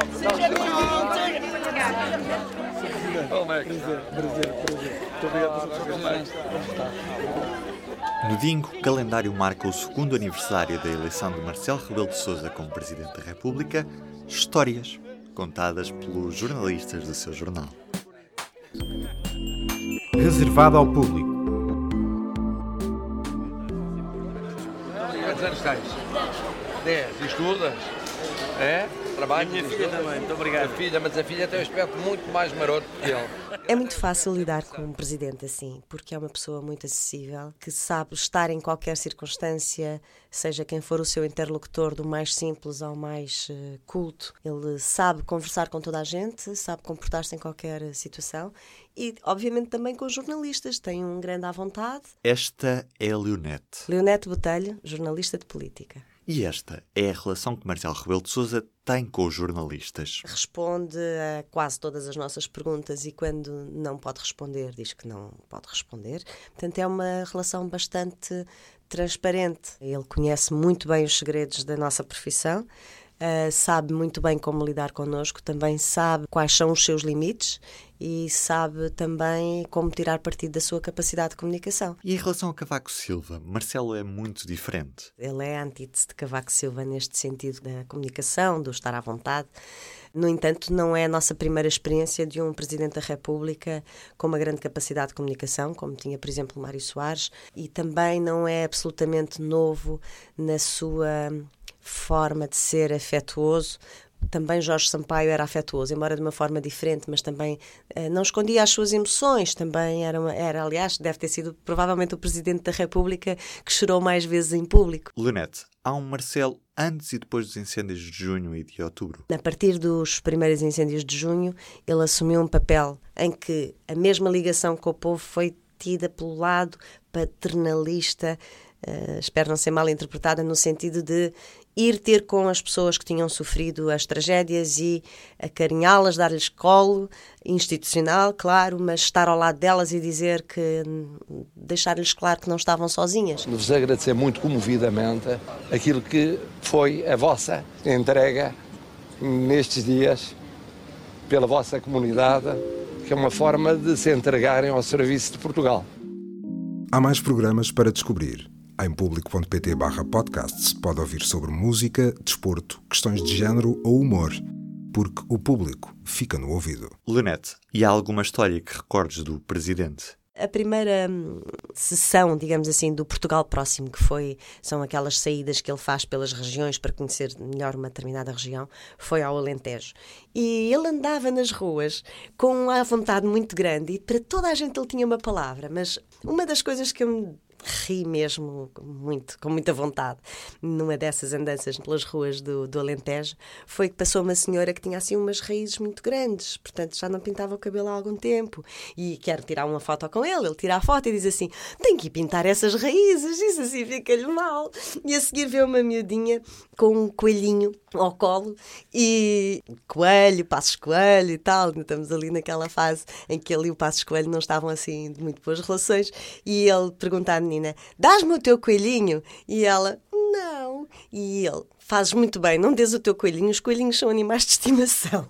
Seja bem-vindo. Prazer, prazer, prazer. Muito obrigado No Dingo, o calendário marca o segundo aniversário da eleição de Marcelo Rebelo de Sousa como Presidente da República. Histórias contadas pelos jornalistas do seu jornal. Reservado ao público. Quantos anos tens? 10. E estudas? É? Trabalho? A minha filha também, muito obrigado. A filha, mas a filha tem um aspecto muito mais maroto que ele. É muito fácil lidar com um presidente assim, porque é uma pessoa muito acessível, que sabe estar em qualquer circunstância, seja quem for o seu interlocutor, do mais simples ao mais uh, culto. Ele sabe conversar com toda a gente, sabe comportar-se em qualquer situação e, obviamente, também com os jornalistas. Tem um grande à vontade. Esta é a Leonete. Leonete Botelho, jornalista de política. E esta é a relação que Marcelo Rebelo de Sousa tem com os jornalistas? Responde a quase todas as nossas perguntas e quando não pode responder, diz que não pode responder. Portanto, é uma relação bastante transparente. Ele conhece muito bem os segredos da nossa profissão. Uh, sabe muito bem como lidar connosco, também sabe quais são os seus limites e sabe também como tirar partido da sua capacidade de comunicação. E em relação a Cavaco Silva, Marcelo é muito diferente. Ele é a antítese de Cavaco Silva neste sentido da comunicação, do estar à vontade. No entanto, não é a nossa primeira experiência de um Presidente da República com uma grande capacidade de comunicação, como tinha, por exemplo, Mário Soares, e também não é absolutamente novo na sua forma de ser afetuoso, também Jorge Sampaio era afetuoso, embora de uma forma diferente, mas também eh, não escondia as suas emoções. Também era, uma, era, aliás, deve ter sido provavelmente o Presidente da República que chorou mais vezes em público. Lunete, há um Marcelo antes e depois dos incêndios de junho e de outubro? A partir dos primeiros incêndios de junho, ele assumiu um papel em que a mesma ligação com o povo foi tida pelo lado paternalista. Uh, espero não ser mal interpretada no sentido de ir ter com as pessoas que tinham sofrido as tragédias e acarinhá-las, dar-lhes colo institucional, claro, mas estar ao lado delas e dizer que deixar-lhes claro que não estavam sozinhas. Vos agradecer muito comovidamente aquilo que foi a vossa entrega nestes dias pela vossa comunidade, que é uma forma de se entregarem ao serviço de Portugal. Há mais programas para descobrir. Em público.pt podcasts pode ouvir sobre música, desporto, questões de género ou humor, porque o público fica no ouvido. Lunete, e há alguma história que recordes do presidente? A primeira hum, sessão, digamos assim, do Portugal Próximo, que foi, são aquelas saídas que ele faz pelas regiões para conhecer melhor uma determinada região, foi ao Alentejo. E ele andava nas ruas com uma vontade muito grande e para toda a gente ele tinha uma palavra, mas uma das coisas que eu me ri mesmo muito, com muita vontade, numa dessas andanças pelas ruas do, do Alentejo, foi que passou uma senhora que tinha assim umas raízes muito grandes, portanto já não pintava o cabelo há algum tempo. E quero tirar uma foto com ele, ele tira a foto e diz assim: tem que pintar essas raízes, isso assim fica-lhe mal. E a seguir vê uma miudinha com um coelhinho ao colo e coelho, passos coelho e tal. Estamos ali naquela fase em que ele e o passos coelho não estavam assim de muito boas relações. E ele pergunta à menina: Dás-me o teu coelhinho? E ela: Não. E ele: Fazes muito bem, não dês o teu coelhinho, os coelhinhos são animais de estimação.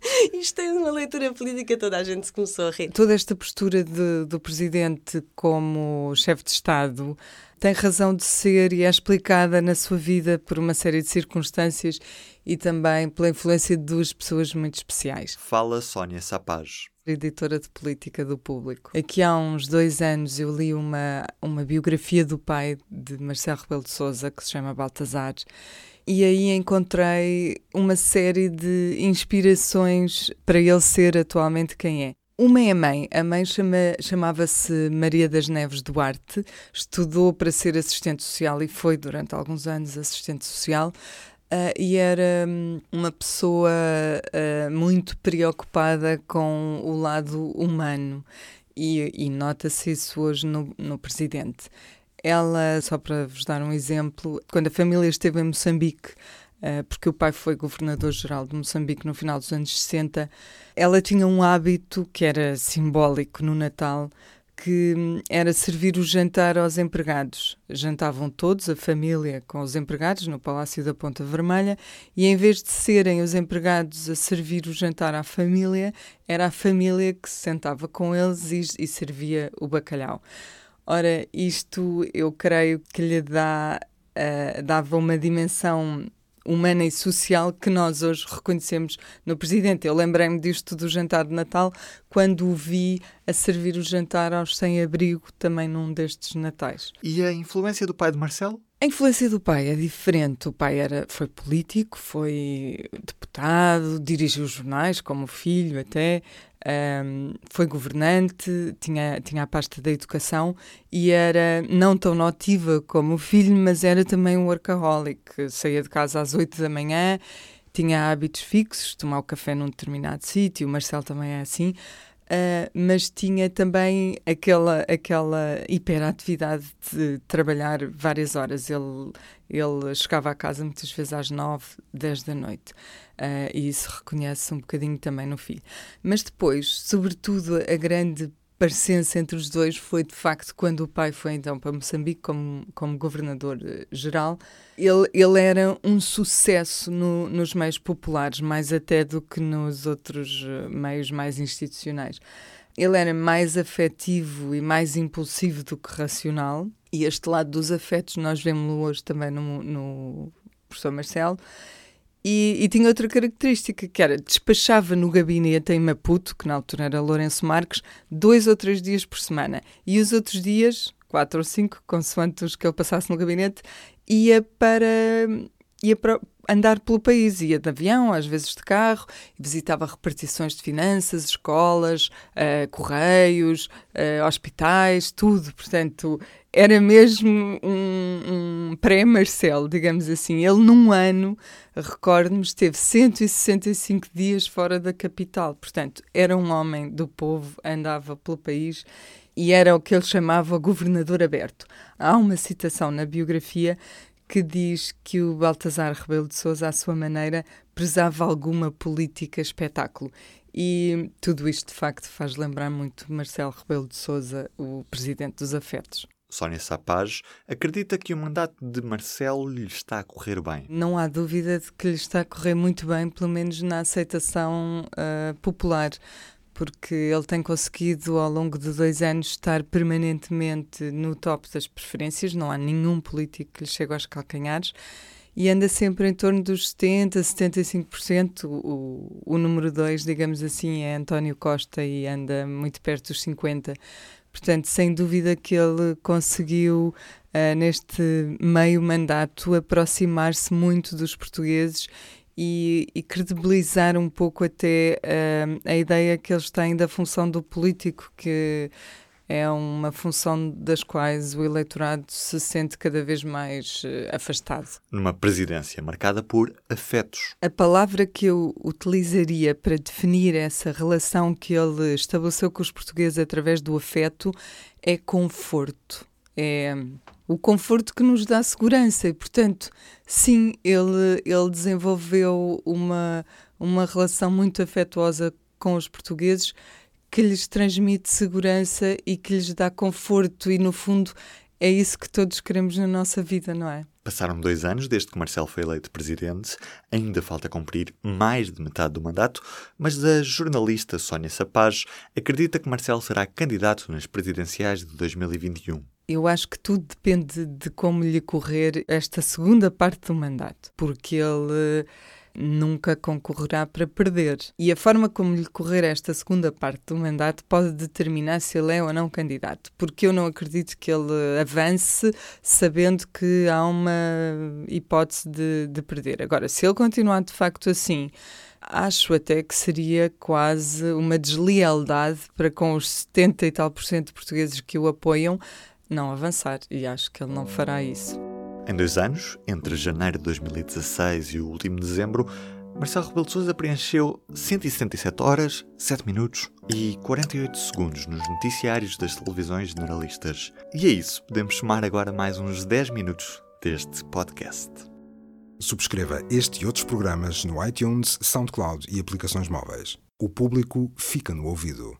Isto é uma leitura política, toda a gente se começou a rir. Toda esta postura de, do presidente como chefe de Estado tem razão de ser e é explicada na sua vida por uma série de circunstâncias e também pela influência de duas pessoas muito especiais. Fala Sónia Sapaz. Editora de política do público. Aqui há uns dois anos eu li uma, uma biografia do pai de Marcelo Rebelo de Souza que se chama Baltazar e aí encontrei uma série de inspirações para ele ser atualmente quem é. Uma é a mãe. A mãe chama, chamava-se Maria das Neves Duarte, estudou para ser assistente social e foi durante alguns anos assistente social. Uh, e era um, uma pessoa uh, muito preocupada com o lado humano, e, e nota-se isso hoje no, no presidente. Ela, só para vos dar um exemplo, quando a família esteve em Moçambique, porque o pai foi governador-geral de Moçambique no final dos anos 60, ela tinha um hábito que era simbólico no Natal, que hum, era servir o jantar aos empregados. Jantavam todos, a família, com os empregados no Palácio da Ponta Vermelha, e em vez de serem os empregados a servir o jantar à família, era a família que se sentava com eles e, e servia o bacalhau. Ora, isto eu creio que lhe dá, uh, dava uma dimensão humana e social que nós hoje reconhecemos no Presidente. Eu lembrei-me disto do jantar de Natal quando o vi a servir o jantar aos sem-abrigo também num destes natais. E a influência do pai de Marcelo? A influência do pai é diferente. O pai era, foi político, foi deputado, dirigiu jornais como filho até, um, foi governante, tinha, tinha a pasta da educação e era não tão notiva como o filho, mas era também um workaholic. Saía de casa às 8 da manhã, tinha hábitos fixos, tomar o café num determinado sítio, o Marcelo também é assim. Uh, mas tinha também aquela, aquela hiperatividade de trabalhar várias horas. Ele, ele chegava a casa muitas vezes às nove, dez da noite. Uh, e isso reconhece um bocadinho também no filho. Mas depois, sobretudo, a grande parecença entre os dois foi de facto quando o pai foi então para Moçambique como, como governador-geral. Eh, ele, ele era um sucesso no, nos meios populares, mais até do que nos outros eh, meios mais institucionais. Ele era mais afetivo e mais impulsivo do que racional, e este lado dos afetos nós vemos-lo hoje também no, no professor Marcelo. E, e, tinha outra característica, que era despachava no gabinete em Maputo, que na altura era Lourenço Marques, dois ou três dias por semana. E os outros dias, quatro ou cinco, consoante os que ele passasse no gabinete, ia para, ia para andar pelo país. Ia de avião, às vezes de carro, visitava repartições de finanças, escolas, uh, correios, uh, hospitais, tudo. Portanto, era mesmo um, um pré-Marcelo, digamos assim. Ele, num ano, recordo-me, esteve 165 dias fora da capital. Portanto, era um homem do povo, andava pelo país e era o que ele chamava governador aberto. Há uma citação na biografia que diz que o Baltazar Rebelo de Sousa, à sua maneira, prezava alguma política espetáculo. E tudo isto, de facto, faz lembrar muito Marcelo Rebelo de Sousa, o presidente dos afetos. Sónia Sapaz acredita que o mandato de Marcelo lhe está a correr bem. Não há dúvida de que lhe está a correr muito bem, pelo menos na aceitação uh, popular porque ele tem conseguido ao longo de dois anos estar permanentemente no top das preferências, não há nenhum político que lhe chegue aos calcanhares e anda sempre em torno dos 70%, 75%. O, o número 2, digamos assim, é António Costa e anda muito perto dos 50%. Portanto, sem dúvida que ele conseguiu, uh, neste meio mandato, aproximar-se muito dos portugueses e, e credibilizar um pouco até uh, a ideia que eles têm da função do político, que é uma função das quais o eleitorado se sente cada vez mais uh, afastado. Numa presidência marcada por afetos. A palavra que eu utilizaria para definir essa relação que ele estabeleceu com os portugueses através do afeto é conforto. É o conforto que nos dá segurança e, portanto, sim, ele, ele desenvolveu uma, uma relação muito afetuosa com os portugueses que lhes transmite segurança e que lhes dá conforto e, no fundo, é isso que todos queremos na nossa vida, não é? Passaram dois anos desde que Marcelo foi eleito presidente, ainda falta cumprir mais de metade do mandato, mas a jornalista Sónia Sapaz acredita que Marcelo será candidato nas presidenciais de 2021. Eu acho que tudo depende de como lhe correr esta segunda parte do mandato, porque ele nunca concorrerá para perder. E a forma como lhe correr esta segunda parte do mandato pode determinar se ele é ou não candidato, porque eu não acredito que ele avance sabendo que há uma hipótese de, de perder. Agora, se ele continuar de facto assim, acho até que seria quase uma deslealdade para com os 70 e tal por cento de portugueses que o apoiam não avançar e acho que ele não fará isso. Em dois anos, entre janeiro de 2016 e o último dezembro, Marcelo Rebelo de Sousa preencheu 177 horas, 7 minutos e 48 segundos nos noticiários das televisões generalistas. E é isso, podemos chamar agora mais uns 10 minutos deste podcast. Subscreva este e outros programas no iTunes, SoundCloud e aplicações móveis. O público fica no ouvido.